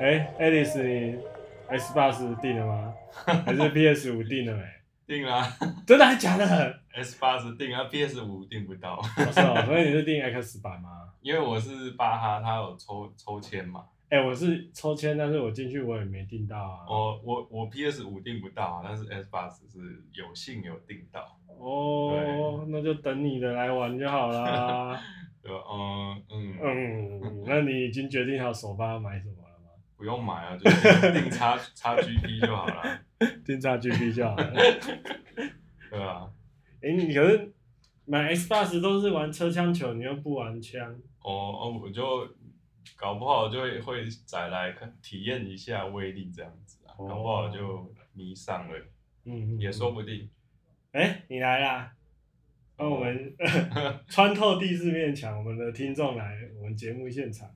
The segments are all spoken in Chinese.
哎，Alice，你 Xbox 定了吗？还是 PS 五定了没？定了、啊。真的还假的？Xbox 定了，PS 五定不到。是哦，所以你是定 X 版吗？因为我是巴哈，他有抽抽签嘛。哎、欸，我是抽签，但是我进去我也没订到啊。我我我 PS 五订不到啊，但是 Xbox 是有幸有订到。哦，那就等你的来玩就好啦。对，嗯嗯嗯，那你已经决定好首发要买什么？不用买啊，就定叉叉 GP 就好了。定叉 GP 就好了。对啊。哎、欸，你可是买 Xbox 都是玩车枪球，你又不玩枪。哦哦，我就。搞不好就会会再来看体验一下威力这样子啊，搞不好就迷上了，嗯，也说不定。哎、欸，你来啦！那我们 穿透第四面墙，我们的听众来我们节目现场。哦，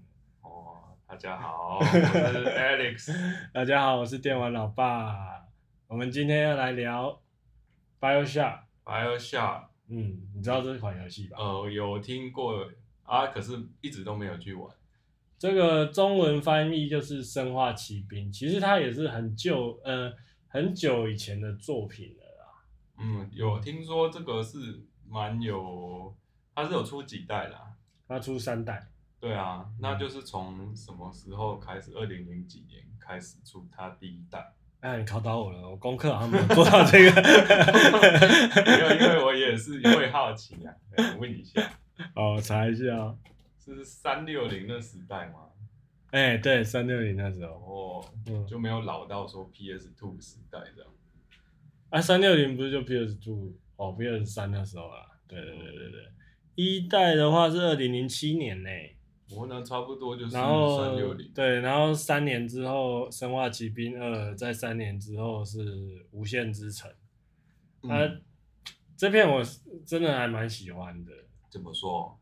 大家好，我是 Alex。大家好，我是电玩老爸。我们今天要来聊 BioShock。BioShock，嗯，你知道这款游戏吧？呃，有听过啊，可是一直都没有去玩。这个中文翻译就是《生化奇兵》，其实它也是很旧，呃，很久以前的作品了啦。嗯，有听说这个是蛮有，它是有出几代啦？它出三代。对啊，那就是从什么时候开始？二零零几年开始出它第一代。哎，你考倒我了，我功课好像没有做到这个。没有，因为我也是会好奇啊，问一下。好，我查一下啊。是三六零的时代吗？哎、欸，对，三六零那时候，哦，嗯，就没有老到说 PS Two 时代这样。啊，三六零不是就 PS Two 哦，PS 三那时候啊。对对对对对，一代的话是二零零七年呢。我呢，差不多就是三六零。对，然后三年之后，生化奇兵二，在三年之后是无限之城。啊、嗯，这片我真的还蛮喜欢的。怎么说？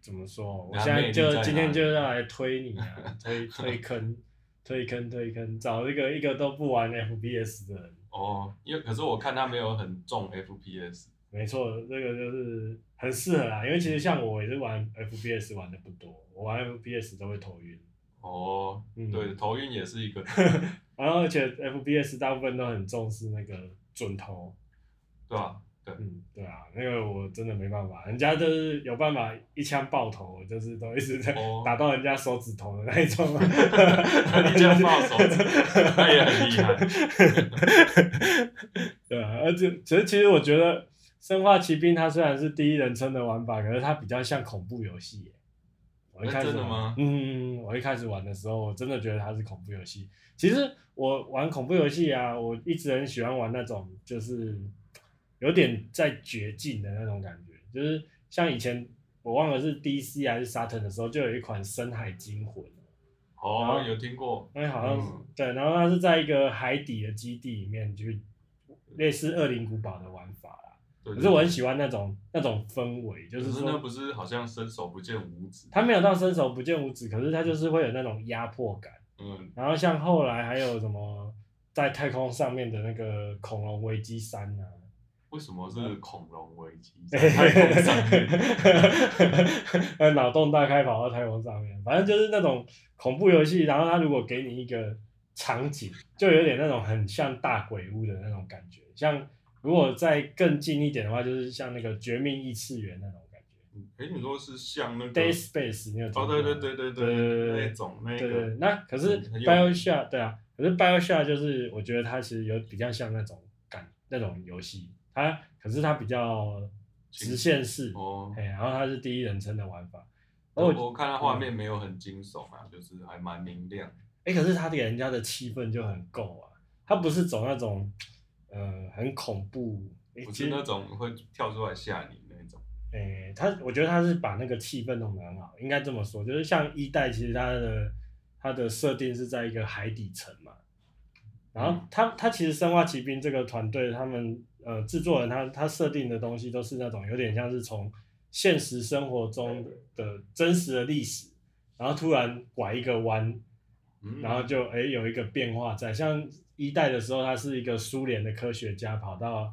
怎么说？我现在就今天就要来推你啊，推 推坑，推坑推坑，找一个一个都不玩 FPS 的人。哦，因为可是我看他没有很重 FPS。没错，这个就是很适合啊，因为其实像我也是玩 FPS 玩的不多，我玩 FPS 都会头晕。哦，嗯、对，头晕也是一个。然后而且 FPS 大部分都很重视那个准头。对啊。嗯，对啊，那个我真的没办法，人家就是有办法一枪爆头，就是都一直在打到人家手指头的那一种，哦、一枪爆手指，那也很厉害。对啊，而且其实其实我觉得《生化奇兵》它虽然是第一人称的玩法，可是它比较像恐怖游戏。我一开始玩，真的吗？嗯，我一开始玩的时候，我真的觉得它是恐怖游戏。其实我玩恐怖游戏啊，我一直很喜欢玩那种就是。有点在绝境的那种感觉，就是像以前我忘了是 DC 还是 Saturn 的时候，就有一款《深海惊魂》。哦，有听过。哎，好像对，然后它是在一个海底的基地里面，就是类似《恶灵古堡》的玩法啦。对。可是我很喜欢那种那种氛围，就是说，那不是好像伸手不见五指？他没有到伸手不见五指，可是他就是会有那种压迫感。嗯。然后像后来还有什么在太空上面的那个《恐龙危机三》啊。为什么是恐龙危机？太空上面，脑洞大开跑到太空上面，反正就是那种恐怖游戏。然后他如果给你一个场景，就有点那种很像大鬼屋的那种感觉。像如果再更近一点的话，就是像那个绝命异次元那种感觉。哎、欸，你说是像那个 Dead Space 那种？哦，对对对对对对，那种那个。对对，那可是 BioShock 对啊，可是 BioShock 就是我觉得它其实有比较像那种感那种游戏。它可是它比较直线式哦，然后它是第一人称的玩法。我我看它画面没有很惊悚啊，嗯、就是还蛮明亮。哎、欸，可是它给人家的气氛就很够啊，它不是走那种呃很恐怖，不是那种会跳出来吓你那种。哎、欸，它我觉得他是把那个气氛弄得很好，应该这么说，就是像一代其实它的它的设定是在一个海底层嘛，然后他他其实生化奇兵这个团队他们。呃，制作人他他设定的东西都是那种有点像是从现实生活中的真实的历史，然后突然拐一个弯，然后就哎有一个变化在。像一代的时候，他是一个苏联的科学家跑到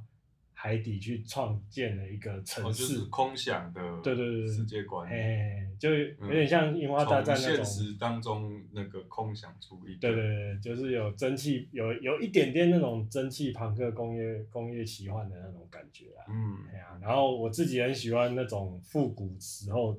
海底去创建了一个城市，哦就是、空想的对对对世界观，哎，就有点像樱花大战那种、嗯、现实当中那个空想出一对对对，就是有蒸汽，有有一点点那种蒸汽朋克工业工业奇幻的那种感觉啊，嗯，哎呀，然后我自己很喜欢那种复古时候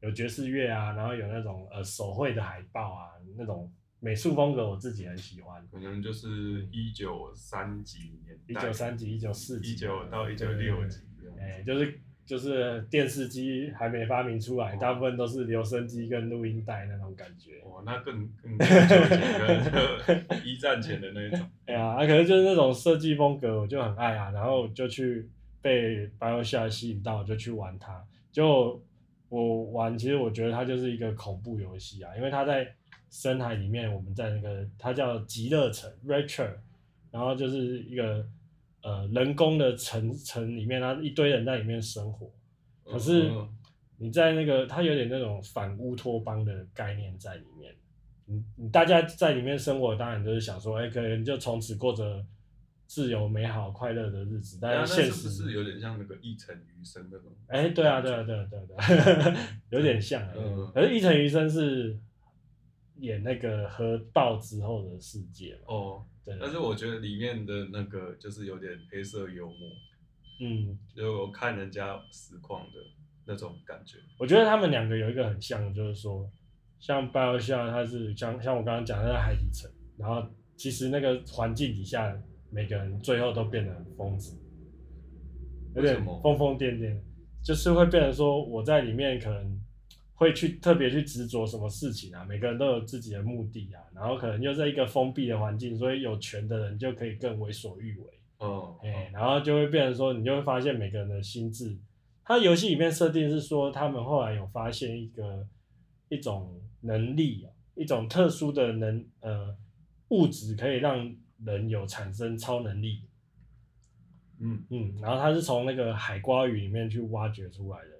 有爵士乐啊，然后有那种呃手绘的海报啊那种。美术风格我自己很喜欢，可能就是一九三几年，一九三几、一九四几，一九到一九六几，哎，就是就是电视机还没发明出来，哦、大部分都是留声机跟录音带那种感觉。哦，那更更久前 一战前的那种。哎呀，啊，可能就是那种设计风格，我就很爱啊，然后就去被 BioShock 吸引到，就去玩它。就我玩，其实我觉得它就是一个恐怖游戏啊，因为它在。深海里面，我们在那个它叫极乐城 Rapture，然后就是一个呃人工的城城里面，然后一堆人在里面生活。可是你在那个它有点那种反乌托邦的概念在里面。你你大家在里面生活，当然就是想说，哎、欸，可能就从此过着自由、美好、快乐的日子。但是现实是，是有点像那个一城余生那种。哎、欸，对啊，对啊，对啊，对啊，对啊，有点像。嗯，可是一城余生是。演那个核爆之后的世界哦，对。但是我觉得里面的那个就是有点黑色幽默，嗯，就我看人家实况的那种感觉。我觉得他们两个有一个很像，就是说，像 BioShock 它是像像我刚刚讲的在海底城，然后其实那个环境底下每个人最后都变得很疯子，有点疯疯癫癫，就是会变成说我在里面可能。会去特别去执着什么事情啊？每个人都有自己的目的啊，然后可能又在一个封闭的环境，所以有权的人就可以更为所欲为。哦，哎，然后就会变成说，你就会发现每个人的心智，他游戏里面设定是说，他们后来有发现一个一种能力，一种特殊的能呃物质，可以让人有产生超能力。嗯嗯，然后他是从那个海瓜鱼里面去挖掘出来的。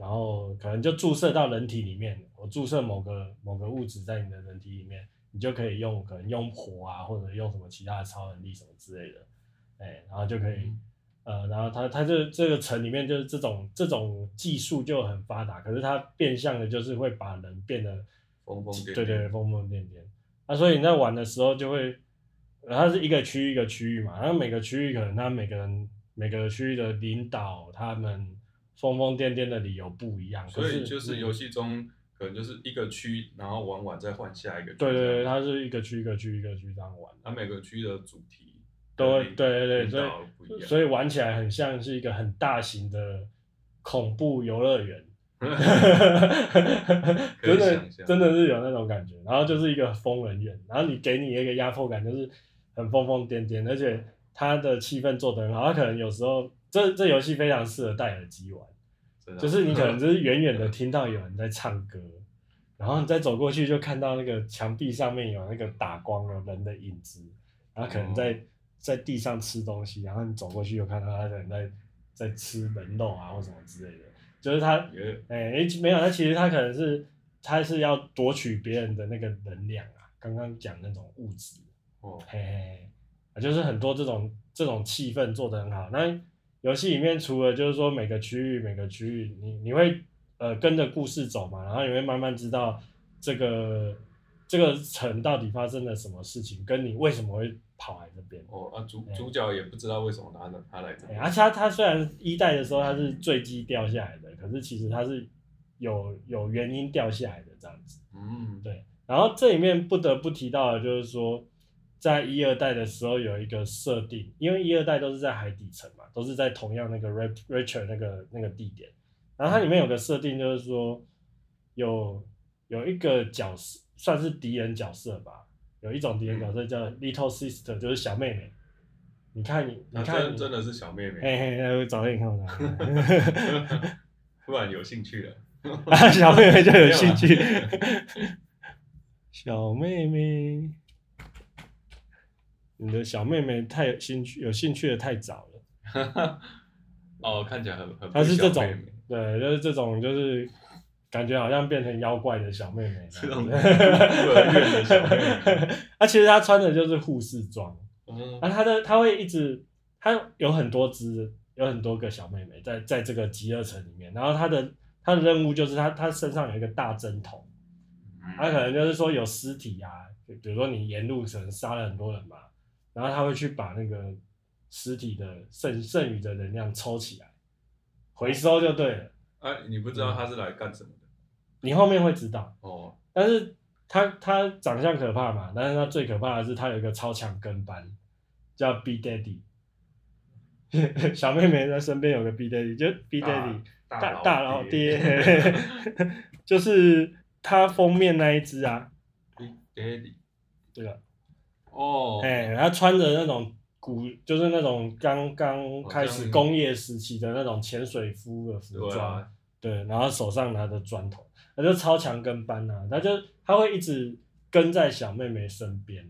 然后可能就注射到人体里面，我注射某个某个物质在你的人体里面，你就可以用可能用火啊，或者用什么其他的超能力什么之类的，哎，然后就可以，嗯、呃，然后它它这这个城里面就是这种这种技术就很发达，可是它变相的就是会把人变得疯疯癫癫，对对，疯疯癫癫。那、啊、所以你在玩的时候就会，它是一个区域一个区域嘛，然后每个区域可能它每个人每个区域的领导他们。疯疯癫癫的理由不一样，所以就是游戏中可能就是一个区，然后玩完再换下一个区。对对对，它是一个区一个区一个区这样玩。它每个区的主题都会对对对，所以所以玩起来很像是一个很大型的恐怖游乐园 真的真的是有那种感觉。然后就是一个疯人院，然后你给你一个压迫感，就是很疯疯癫癫，而且它的气氛做得很好。它可能有时候这这游戏非常适合戴耳机玩。就是你可能 就是远远的听到有人在唱歌，然后你再走过去就看到那个墙壁上面有那个打光的人的影子，然后可能在在地上吃东西，然后你走过去又看到他可能在在吃人肉啊或什么之类的，就是他哎哎没有，他其实他可能是他是要夺取别人的那个能量啊，刚刚讲那种物质哦嘿嘿，就是很多这种这种气氛做得很好，那。游戏里面除了就是说每个区域每个区域你你会呃跟着故事走嘛，然后你会慢慢知道这个这个城到底发生了什么事情，跟你为什么会跑来这边。哦啊主主角也不知道为什么他呢他来这边。而且他他虽然一代的时候他是坠机掉下来的，可是其实他是有有原因掉下来的这样子。嗯，对。然后这里面不得不提到的就是说。在一二代的时候有一个设定，因为一二代都是在海底层嘛，都是在同样那个 Rapture 那个那个地点，然后它里面有个设定就是说，有有一个角色算是敌人角色吧，有一种敌人角色叫 Little Sister，就是小妹妹。你看你，你看你，真真的是小妹妹。嘿嘿，我找给你看看。突然有兴趣了，小妹妹就有兴趣。小妹妹。你的小妹妹太有兴趣，有兴趣的太早了。哦，看起来很很。她是这种，对，就是这种，就是感觉好像变成妖怪的小妹妹。这种的小妹妹。啊，其实她穿的就是护士装。嗯。啊，她的她会一直，她有很多只，有很多个小妹妹在在这个极乐城里面，然后她的她的任务就是她她身上有一个大针筒，她可能就是说有尸体啊，比如说你沿路可能杀了很多人嘛，然后他会去把那个尸体的剩剩余的能量抽起来，回收就对了。哎、啊，你不知道他是来干什么的？你后面会知道哦，但是。他他长相可怕嘛，但是他最可怕的是他有一个超强跟班，叫 B Daddy。小妹妹在身边有个 B Daddy，就 B Daddy 大大，大老爹，就是他封面那一只啊。B Daddy，对了。哦。哎，他穿着那种古，就是那种刚刚开始工业时期的那种潜水夫的服装，啊，对，然后手上拿着砖头。他就超强跟班呐、啊，他就他会一直跟在小妹妹身边，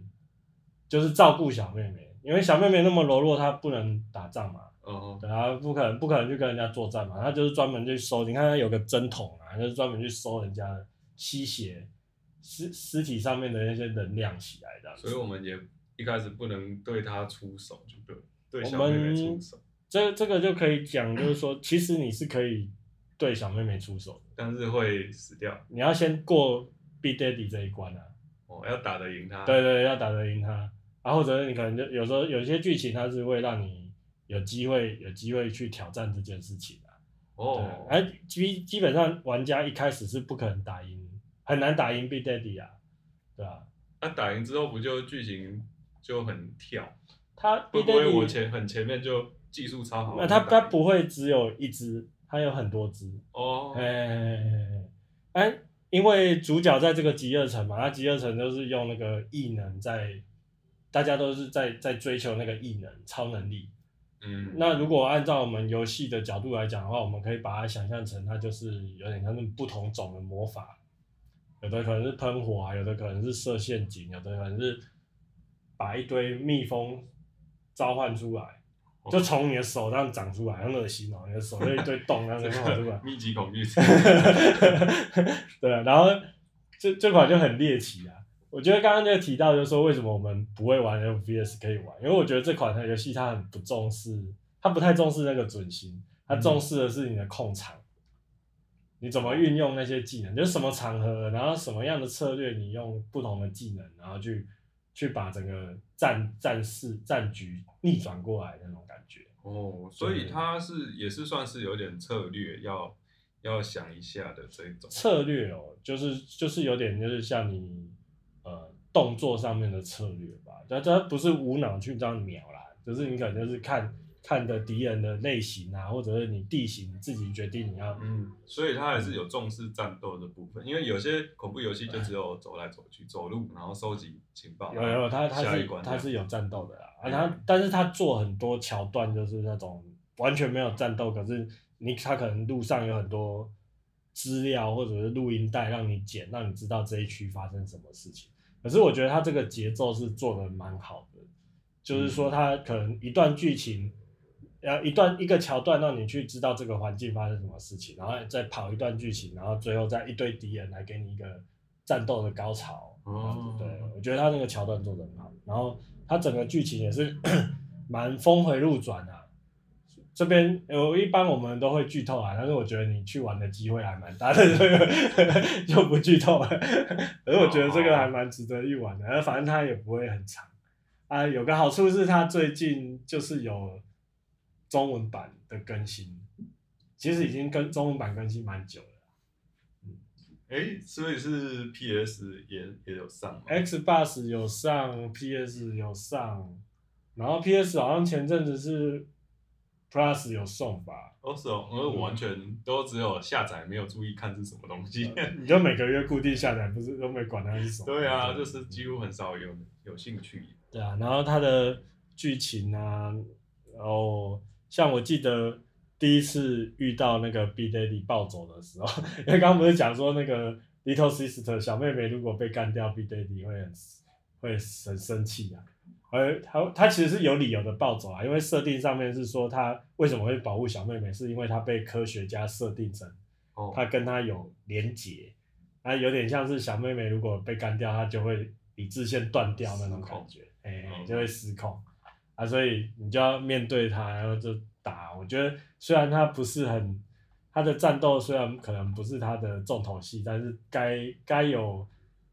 就是照顾小妹妹，因为小妹妹那么柔弱，她不能打仗嘛，嗯、uh-huh. 对啊，不可能不可能去跟人家作战嘛，他就是专门去收，你看他有个针筒啊，就是专门去收人家的吸血尸尸体上面的那些能量起来的，所以我们也一开始不能对他出手，就对对小妹妹出手，这这个就可以讲，就是说其实你是可以。对小妹妹出手，但是会死掉。你要先过 Big Daddy 这一关啊！哦，要打得赢他。对对，要打得赢他。然后或者你可能就有时候有些剧情，它是会让你有机会有机会去挑战这件事情的。哦。哎，基基本上玩家一开始是不可能打赢，很难打赢 Big Daddy 啊，对啊？那、啊、打赢之后不就剧情就很跳？他会不会我前很前面就技术超好？那他他不会只有一只。他有很多只哦，哎哎、欸，因为主角在这个极乐城嘛，它极乐城都是用那个异能在，大家都是在在追求那个异能超能力。嗯，那如果按照我们游戏的角度来讲的话，我们可以把它想象成它就是有点像那种不同种的魔法，有的可能是喷火啊，有的可能是设陷阱，有的可能是把一堆蜜蜂召唤出来。就从你的手上长出来，很恶心哦！你的手就一堆洞，然后就跑出来。密集恐惧症对，然后这这款就很猎奇啊！我觉得刚刚就提到，就是说为什么我们不会玩 FPS 可以玩，因为我觉得这款游戏它很不重视，它不太重视那个准心，它重视的是你的控场，嗯、你怎么运用那些技能，就是什么场合，然后什么样的策略，你用不同的技能，然后去去把整个战战事战局逆转过来的那种感觉。哦，所以他是也是算是有点策略，要要想一下的这种策略哦，就是就是有点就是像你呃动作上面的策略吧，但它不是无脑去这样秒啦，就是你可能就是看。看的敌人的类型啊，或者是你地形，你自己决定你要。嗯，所以他还是有重视战斗的部分，因为有些恐怖游戏就只有走来走去，走路然后收集情报。有有，他他是他是有战斗的啦，啊他，但是他做很多桥段就是那种完全没有战斗，可是你他可能路上有很多资料或者是录音带让你剪，让你知道这一区发生什么事情。可是我觉得他这个节奏是做的蛮好的，就是说他可能一段剧情。要一段一个桥段让你去知道这个环境发生什么事情，然后再跑一段剧情，然后最后再一堆敌人来给你一个战斗的高潮。哦，对，我觉得他那个桥段做的很好，然后他整个剧情也是 蛮峰回路转的。这边有一般我们都会剧透啊，但是我觉得你去玩的机会还蛮大的，这个就不剧透了。可是我觉得这个还蛮值得一玩的，而反正它也不会很长啊。有个好处是它最近就是有。中文版的更新，其实已经跟中文版更新蛮久了。嗯，哎，所以是 PS 也也有上，Xbox 有上，PS 有上，然后 PS 好像前阵子是 Plus 有送吧？哦，是哦，我完全都只有下载，没有注意看是什么东西。你就每个月固定下载，不是都没管它是什么？对啊，就是几乎很少有有兴趣。对啊，然后它的剧情啊，然后。像我记得第一次遇到那个 Big Daddy 暴走的时候，因为刚刚不是讲说那个 Little Sister 小妹妹如果被干掉，Big Daddy 会很会很生气啊。而他他其实是有理由的暴走啊，因为设定上面是说他为什么会保护小妹妹，是因为他被科学家设定成，他跟他有连结，啊，有点像是小妹妹如果被干掉，他就会理智线断掉那种感觉，哎，就会失控。啊，所以你就要面对他，然后就打。我觉得虽然他不是很，他的战斗虽然可能不是他的重头戏，但是该该有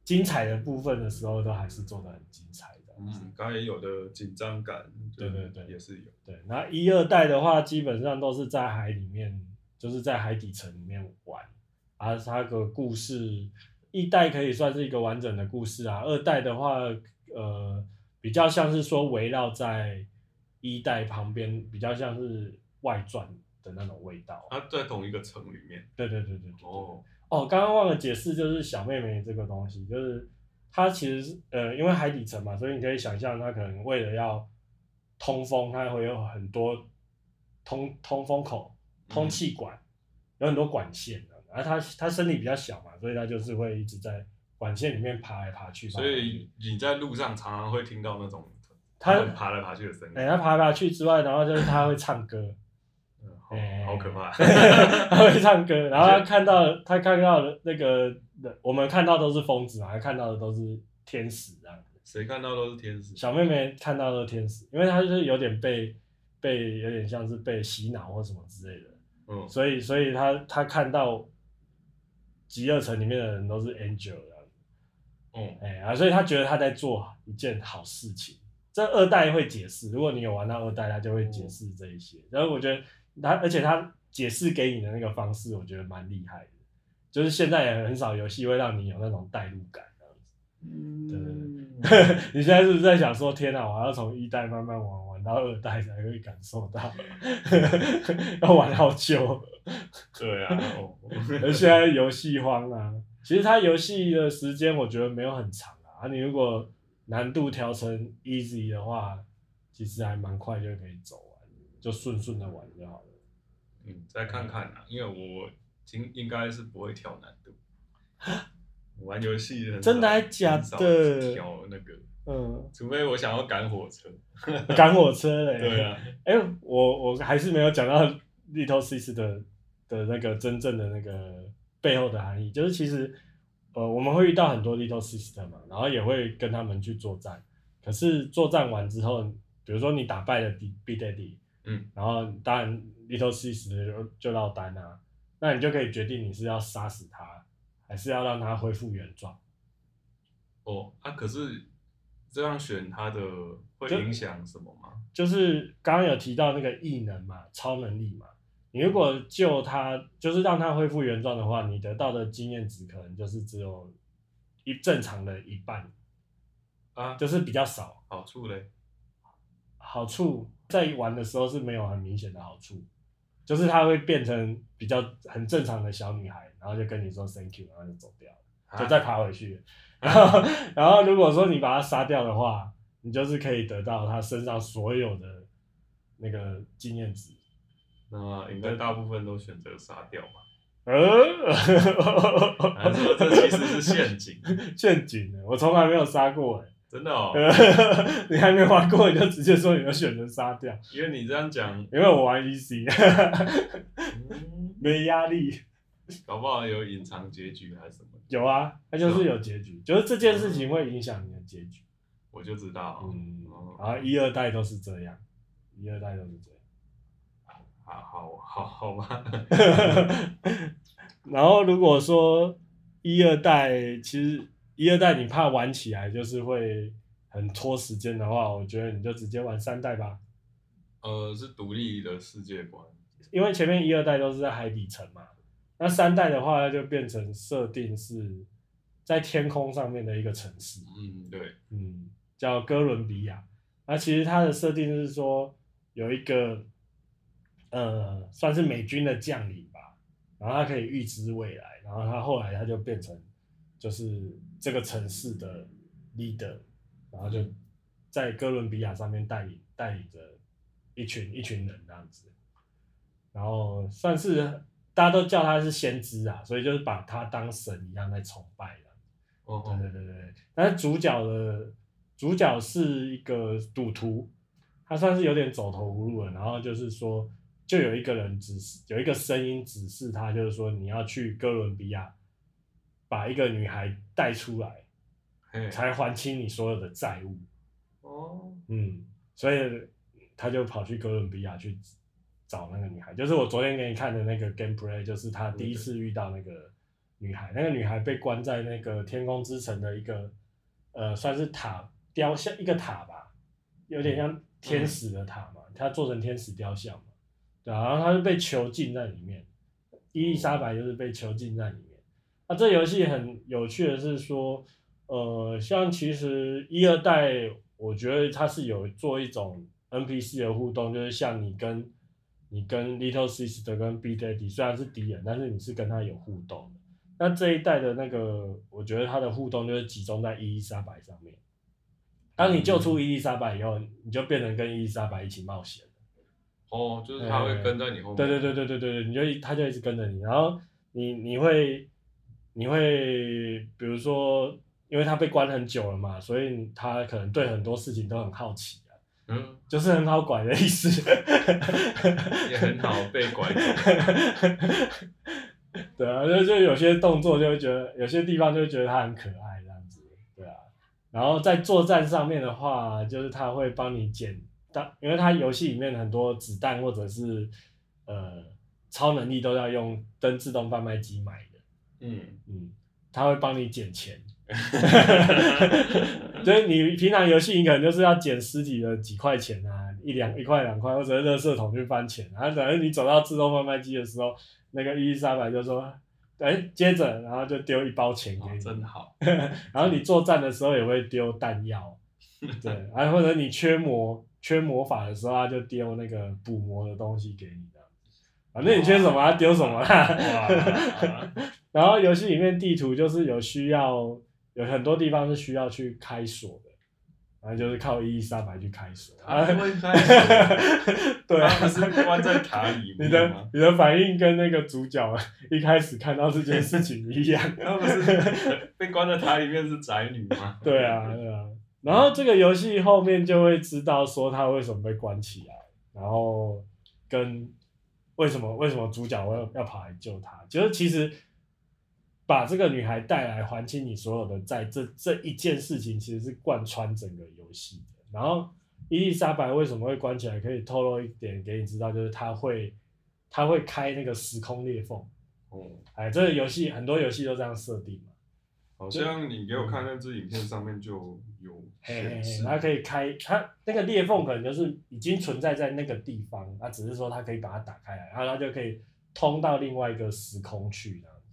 精彩的部分的时候，都还是做得很精彩的。嗯，该有的紧张感，对对对，也是有。对，那一二代的话，基本上都是在海里面，就是在海底层里面玩，啊，它个故事。一代可以算是一个完整的故事啊，二代的话，呃，比较像是说围绕在一代旁边，比较像是外传的那种味道。它，在同一个城里面。对对对对对。哦哦，刚刚忘了解释，就是小妹妹这个东西，就是它其实是呃，因为海底层嘛，所以你可以想象它可能为了要通风，它会有很多通通风口、通气管，嗯、有很多管线的。而它它身体比较小嘛，所以它就是会一直在管线里面爬来爬去。所以你在路上常常会听到那种它爬来爬去的声音。哎，它爬来爬去之外，然后就是它会唱歌，嗯，好，好可怕。他会唱歌，然后他看到他看到那个我们看到都是疯子嘛，他看到的都是天使这样子。谁看到都是天使？小妹妹看到都是天使，因为她就是有点被被有点像是被洗脑或什么之类的。嗯，所以所以他他看到。极乐城里面的人都是 angel 这样子，嗯，哎啊，所以他觉得他在做一件好事情。这二代会解释，如果你有玩到二代，他就会解释这一些。然后我觉得他，而且他解释给你的那个方式，我觉得蛮厉害的。就是现在也很少游戏会让你有那种代入感这样子。嗯，对对对。你现在是不是在想说，天哪，我要从一代慢慢玩玩到二代才会感受到？要玩好久。对啊，而 现在游戏荒啊，其实它游戏的时间我觉得没有很长啊。啊，你如果难度调成 easy 的话，其实还蛮快就可以走完，就顺顺的玩就好了。嗯，再看看啊，因为我应应该是不会调难度。玩游戏真的还假的？调那个，嗯，除非我想要赶火车。赶火车嘞？对啊。哎、欸，我我还是没有讲到 Little Sis 的。的那个真正的那个背后的含义，就是其实，呃，我们会遇到很多 Little Sister 嘛，然后也会跟他们去作战。可是作战完之后，比如说你打败了 Big Daddy，嗯，然后当然 Little Sister 就就落单啊，那你就可以决定你是要杀死他，还是要让他恢复原状。哦，啊，可是这样选他的会影响什么吗？就，就是刚刚有提到那个异能嘛，超能力嘛。你如果救他，就是让他恢复原状的话，你得到的经验值可能就是只有一正常的一半，啊，就是比较少。好处嘞？好处在玩的时候是没有很明显的好处，就是他会变成比较很正常的小女孩，然后就跟你说 thank you，然后就走掉了，啊、就再爬回去。然后，然后如果说你把他杀掉的话，你就是可以得到他身上所有的那个经验值。那应该大部分都选择杀掉吧？呃，还是说这其实是陷阱？陷阱呢？我从来没有杀过哎，真的哦。你还没玩过，你就直接说你要选择杀掉？因为你这样讲，因为我玩 EC，没压力。搞不好有隐藏结局还是什么？有啊，它就是有结局，就是这件事情会影响你的结局。我就知道，嗯，然后一二代都是这样，一二代都是这样。好好好好吗？然后如果说一二代，其实一二代你怕玩起来就是会很拖时间的话，我觉得你就直接玩三代吧。呃，是独立的世界观，因为前面一二代都是在海底城嘛，那三代的话就变成设定是在天空上面的一个城市。嗯，对，嗯，叫哥伦比亚。那其实它的设定是说有一个。呃，算是美军的将领吧，然后他可以预知未来，然后他后来他就变成就是这个城市的 leader，然后就在哥伦比亚上面带领带领着一群一群人这样子，然后算是大家都叫他是先知啊，所以就是把他当神一样在崇拜的。哦，对对对对，但是主角的主角是一个赌徒，他算是有点走投无路了，然后就是说。就有一个人指示，有一个声音指示他，就是说你要去哥伦比亚，把一个女孩带出来，才还清你所有的债务。哦，嗯，所以他就跑去哥伦比亚去找那个女孩，就是我昨天给你看的那个 gameplay，就是他第一次遇到那个女孩，那个女孩被关在那个天空之城的一个呃，算是塔雕像一个塔吧，有点像天使的塔嘛，他做成天使雕像。嘛，然后他就被囚禁在里面，伊丽莎白就是被囚禁在里面。那、这游戏很有趣的是说，呃，像其实一二代，我觉得它是有做一种 NPC 的互动，就是像你跟你跟 Little Sister 跟 B Daddy 虽然是敌人，但是你是跟他有互动。那这一代的那个，我觉得他的互动就是集中在伊丽莎白上面。当你救出伊丽莎白以后，你就变成跟伊丽莎白一起冒险。哦，就是他会跟在你后面。对对对对对对，你就他就一直跟着你，然后你你会。你会比如说，因为他被关很久了嘛，所以他可能对很多事情都很好奇啊，嗯，就是很好拐的意思，也很好被拐走，对啊，就就有些动作就会觉得，有些地方就会觉得他很可爱这样子，对啊，然后在作战上面的话，就是他会帮你捡，当因为它游戏里面很多子弹或者是呃超能力都要用登自动贩卖机买的。嗯嗯，他会帮你捡钱，所以你平常游戏你可能就是要捡尸体的几块钱啊，一两一块两块，或者是垃圾桶去翻钱，然后等于你走到自动贩卖机的时候，那个伊丽莎白就说，哎、欸，接着，然后就丢一包钱给你，哦、真好，然后你作战的时候也会丢弹药，对，哎或者你缺魔缺魔法的时候，他就丢那个补魔的东西给你的，反正你缺什么他丢什么啦。然后游戏里面地图就是有需要，有很多地方是需要去开锁的，然后就是靠伊丽莎白去开锁。啊，会开锁？对啊，是关在塔里面。你的你的反应跟那个主角一开始看到这件事情一样。他不是被关在塔里面是宅女吗？对啊，对啊。然后这个游戏后面就会知道说他为什么被关起来，然后跟为什么为什么主角要要跑来救他，就是其实。把这个女孩带来还清你所有的债，这这一件事情其实是贯穿整个游戏的。然后伊丽莎白为什么会关起来？可以透露一点给你知道，就是她会，她会开那个时空裂缝。哦，哎，这个游戏很多游戏都这样设定嘛。好像你给我看那支影片上面就有显示，它可以开，它那个裂缝可能就是已经存在在那个地方，它只是说它可以把它打开来，然后它就可以通到另外一个时空去这样子。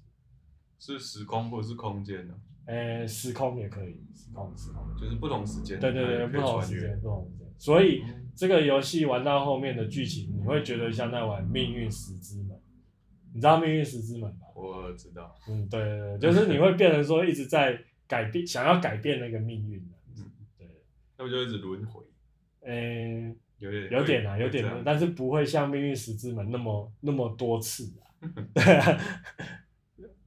是时空或者是空间呢？呃，时空也可以，时空时空就是不同时间。对对对，不同时间，不同时间。所以、嗯、这个游戏玩到后面的剧情，你会觉得像在玩《命运石之门》。你知道《命运石之门》吧？我知道。嗯，对对对，就是你会变成说一直在改变，想要改变那个命运。那不就一直轮回？嗯，有点有点啊，有点，但是不会像《命运石之门》那么那么多次啊。对啊。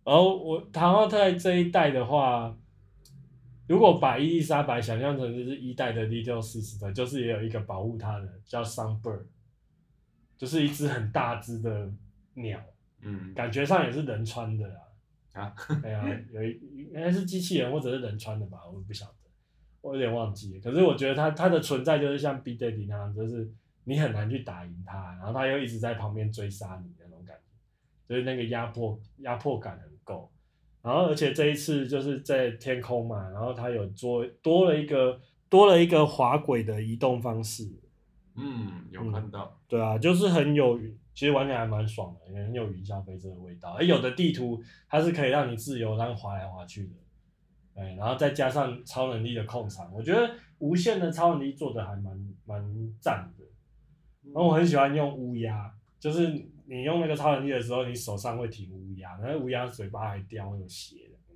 然后我，然后在这一代的话，如果把伊丽莎白想象成就是一代的 Little Sister，就是也有一个保护她的叫 Sunbird，就是一只很大只的鸟，嗯，感觉上也是人穿的啊，啊，对啊，有一应该是机器人或者是人穿的吧，我也不晓得，我有点忘记了。可是我觉得它它的存在就是像 Big Daddy 那样，就是你很难去打赢它，然后它又一直在旁边追杀你那种感觉，就是那个压迫压迫感很。够，然后而且这一次就是在天空嘛，然后它有做多了一个多了一个滑轨的移动方式，嗯，有看到，嗯，对啊，就是很有，其实玩起来还蛮爽的，也很有云霄飞车的味道。而有的地图它是可以让你自由让滑来滑去的，对，然后再加上超能力的控场，我觉得无限的超能力做的还蛮蛮赞的。然后我很喜欢用乌鸦，就是。你用那个超能力的时候，你手上会停乌鸦，然后乌鸦嘴巴还叼有血的，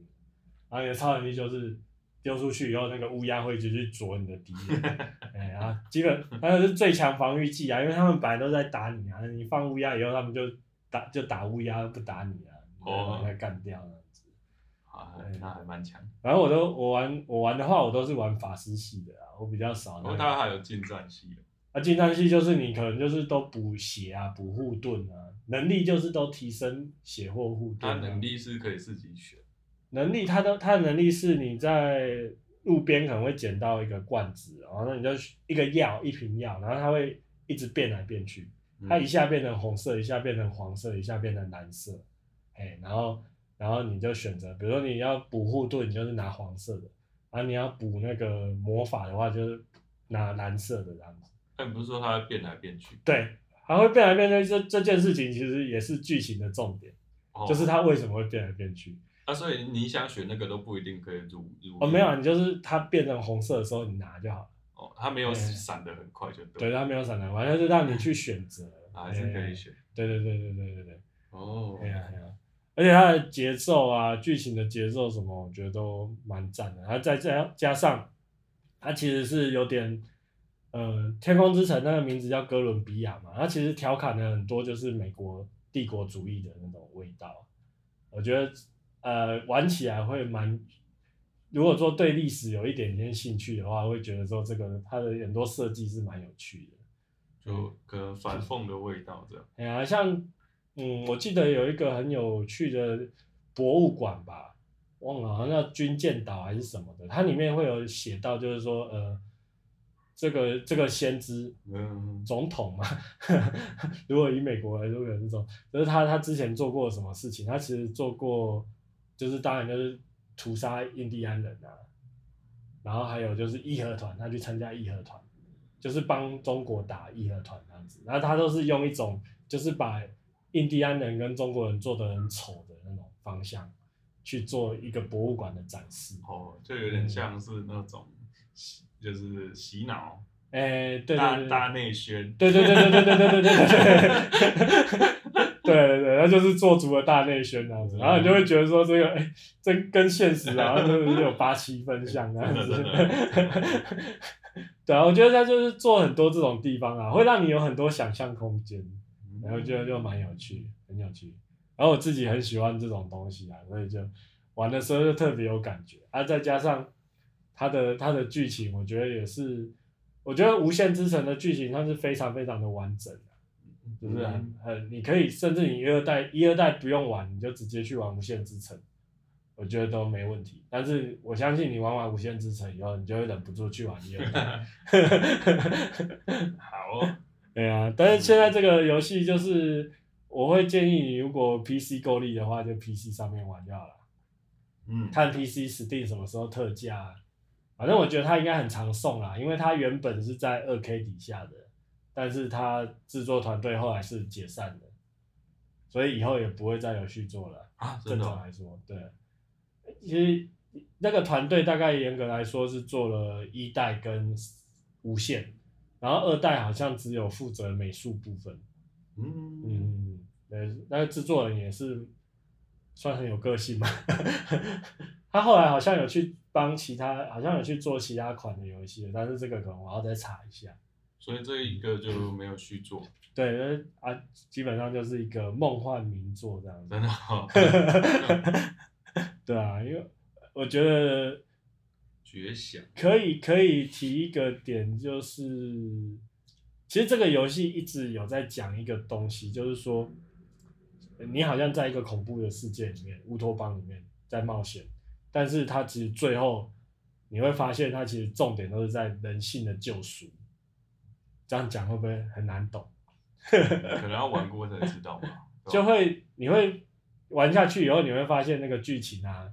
然后你的超能力就是丢出去以后，那个乌鸦会就去啄你的敌人，哎，然后基本还有是最强防御技啊，因为他们本来都在打你啊，你放乌鸦以后，他们就打就打乌鸦，不打你啊，把它干掉这那还蛮强。反正我都我玩我玩的话，我都是玩法师系的啊，我比较少。哦，他还有近战系的。啊，近战系就是你可能就是都补血啊，补护盾啊，能力就是都提升血或护盾。他能力是可以自己选。能力，他都他的能力是你在路边可能会捡到一个罐子，然后那你就一个药一瓶药，然后它会一直变来变去，它一下变成红色，一下变成黄色，一下变成蓝色，哎，然后然后你就选择，比如说你要补护盾，你就是拿黄色的，然后你要补那个魔法的话，就是拿蓝色的这样子。但不是说它会变来变去？对，它会变来变去，这这件事情其实也是剧情的重点，哦、就是它为什么会变来变去。啊，所以你想选那个都不一定可以入入。哦，没有，你就是它变成红色的时候你拿就好了。哦，它没有闪的很快就对。对，它没有闪的，完全是让你去选择。还是可以选。对对对对对对对。哦。对呀对呀，而且它的节奏啊，剧情的节奏什么，我觉得都蛮赞的。然后再加加上，它其实是有点，呃，天空之城那个名字叫哥伦比亚嘛，它其实调侃了很多就是美国帝国主义的那种味道。我觉得。呃，玩起来会蛮，如果说对历史有一点点兴趣的话，会觉得说这个它的很多设计是蛮有趣的，就可能反讽的味道这样。哎呀，像嗯，我记得有一个很有趣的博物馆吧，忘了好像叫军舰岛还是什么的，它里面会有写到，就是说呃。这个这个先知，嗯，总统嘛，如果以美国来说，可能这种，就是他他之前做过什么事情？他其实做过，就是当然就是屠杀印第安人啊，然后还有就是义和团，他去参加义和团，就是帮中国打义和团这样子，然后他都是用一种就是把印第安人跟中国人做的很丑的那种方向去做一个博物馆的展示。哦，就有点像是那种。嗯就是洗脑，哎、欸，对对对，大大内宣，对对对对对对对对。对对，对对对，他 就是做足了大内宣这样子，然后你就会觉得说这个，哎、欸，这跟现实啊，就是有八七分像这样子，对啊，我觉得他就是做很多这种地方啊，会让你有很多想象空间，然后觉得就蛮有趣，很有趣，然后我自己很喜欢这种东西啊，所以就玩的时候就特别有感觉，啊，再加上。它的它的剧情，我觉得也是，我觉得《无限之城》的剧情它是非常非常的完整的，就是很很，你可以甚至你一二代一二代不用玩，你就直接去玩《无限之城》，我觉得都没问题。但是我相信你玩完《无限之城》以后，你就会忍不住去玩一二代。好、哦，对啊，但是现在这个游戏就是，我会建议你，如果 PC 够力的话，就 PC 上面玩就好了。嗯，看 PC Steam 什么时候特价。反正我觉得它应该很常送啦，因为它原本是在二 K 底下的，但是它制作团队后来是解散的，所以以后也不会再有续作了。啊，正常来说，对。其实那个团队大概严格来说是做了一代跟无限，然后二代好像只有负责美术部分。嗯嗯，对，那个制作人也是算很有个性嘛。他后来好像有去帮其他，好像有去做其他款的游戏，但是这个可能我要再查一下。所以这一个就没有去做。对，啊，基本上就是一个梦幻名作这样子。真的好。对啊，因为我觉得绝响可以可以提一个点，就是其实这个游戏一直有在讲一个东西，就是说你好像在一个恐怖的世界里面，乌托邦里面在冒险。但是它其实最后你会发现，它其实重点都是在人性的救赎。这样讲会不会很难懂？可能要玩过才知道吧。就会你会玩下去以后，你会发现那个剧情啊，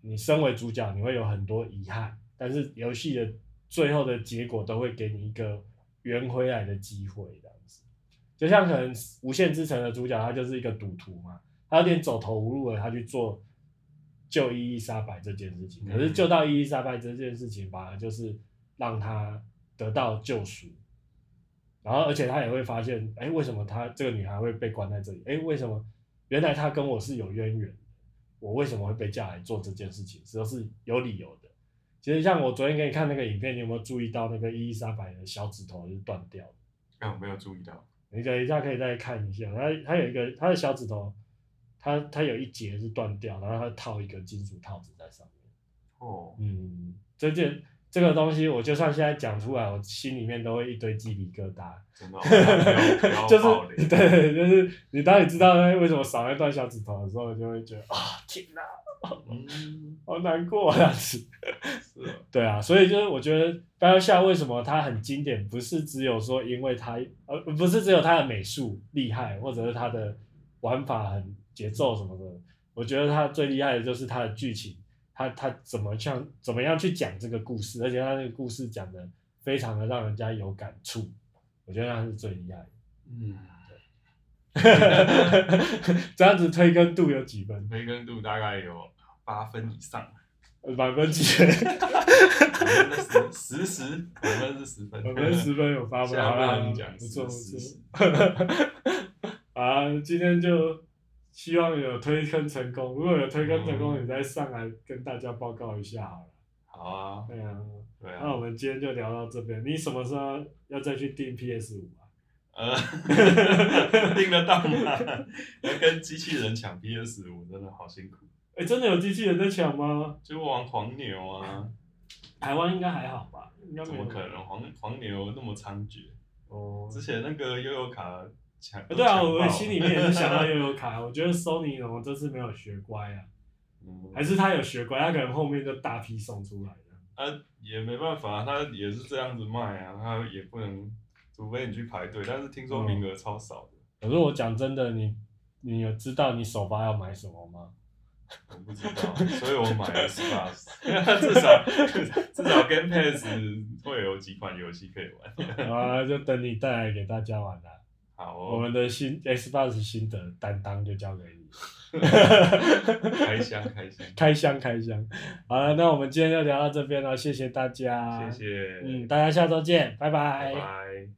你身为主角，你会有很多遗憾。但是游戏的最后的结果都会给你一个圆回来的机会，这样子。就像可能《无限之城》的主角，他就是一个赌徒嘛，他有点走投无路了，他去做。救伊丽莎白这件事情，可是救到伊丽莎白这件事情，反而就是让他得到救赎。然后，而且他也会发现，哎，为什么他这个女孩会被关在这里？哎，为什么？原来他跟我是有渊源，我为什么会被叫来做这件事情？都是有理由的。其实，像我昨天给你看那个影片，你有没有注意到那个伊丽莎白的小指头是断掉的？啊，我没有注意到。你等一下可以再看一下，它它有一个它的小指头。它它有一节是断掉，然后它套一个金属套子在上面。哦，嗯，这件这个东西，我就算现在讲出来，我心里面都会一堆鸡皮疙瘩。真的，就是对，就是你当你知道为什么少那段小指头的时候，你就会觉得啊，天哪，嗯，好难过这样子。是啊，对啊，所以就是我觉得《BioShock》为什么它很经典，不是只有说因为它，呃，不是只有它的美术厉害，或者是它的玩法很节奏什么的。我觉得它最厉害的就是它的剧情。他他怎么像怎么样去讲这个故事，而且他那个故事讲的非常的让人家有感触，我觉得他是最厉害的。嗯，对。这样子推跟度有几分？推跟度大概有八分以上。满分几分？十十十，满分是十分。满分十分有八分，好啦，不错不错。啊，今天就。希望有推坑成功，如果有推坑成功，嗯、你再上来跟大家报告一下好了。好啊。对啊。对啊。那我们今天就聊到这边，你什么时候要再去订 PS 五啊？呃，订得到吗？要跟机器人抢 PS 五，真的好辛苦。哎、欸，真的有机器人在抢吗？就玩黄牛啊。台湾应该还好吧？应该没有。怎么可能？黄黄牛那么猖獗。哦。之前那个悠游卡。对啊，我心里面也是想到悠悠卡，我觉得 Sony 呢，这次没有学乖啊，嗯、还是他有学乖，他可能后面就大批送出来的。啊，也没办法，他也是这样子卖啊，他也不能，除非你去排队，但是听说名额超少的。可是我讲真的，你你有知道你首发要买什么吗？我不知道，所以我买了 Xbox，至少至少 Game Pass 会有几款游戏可以玩。啊，就等你带来给大家玩啦。好、哦，我们的新 Xbox 心得担当就交给你。开箱，开箱，开箱，开箱。好了，那我们今天就聊到这边了，谢谢大家。谢谢。嗯，大家下周见，拜拜。拜拜。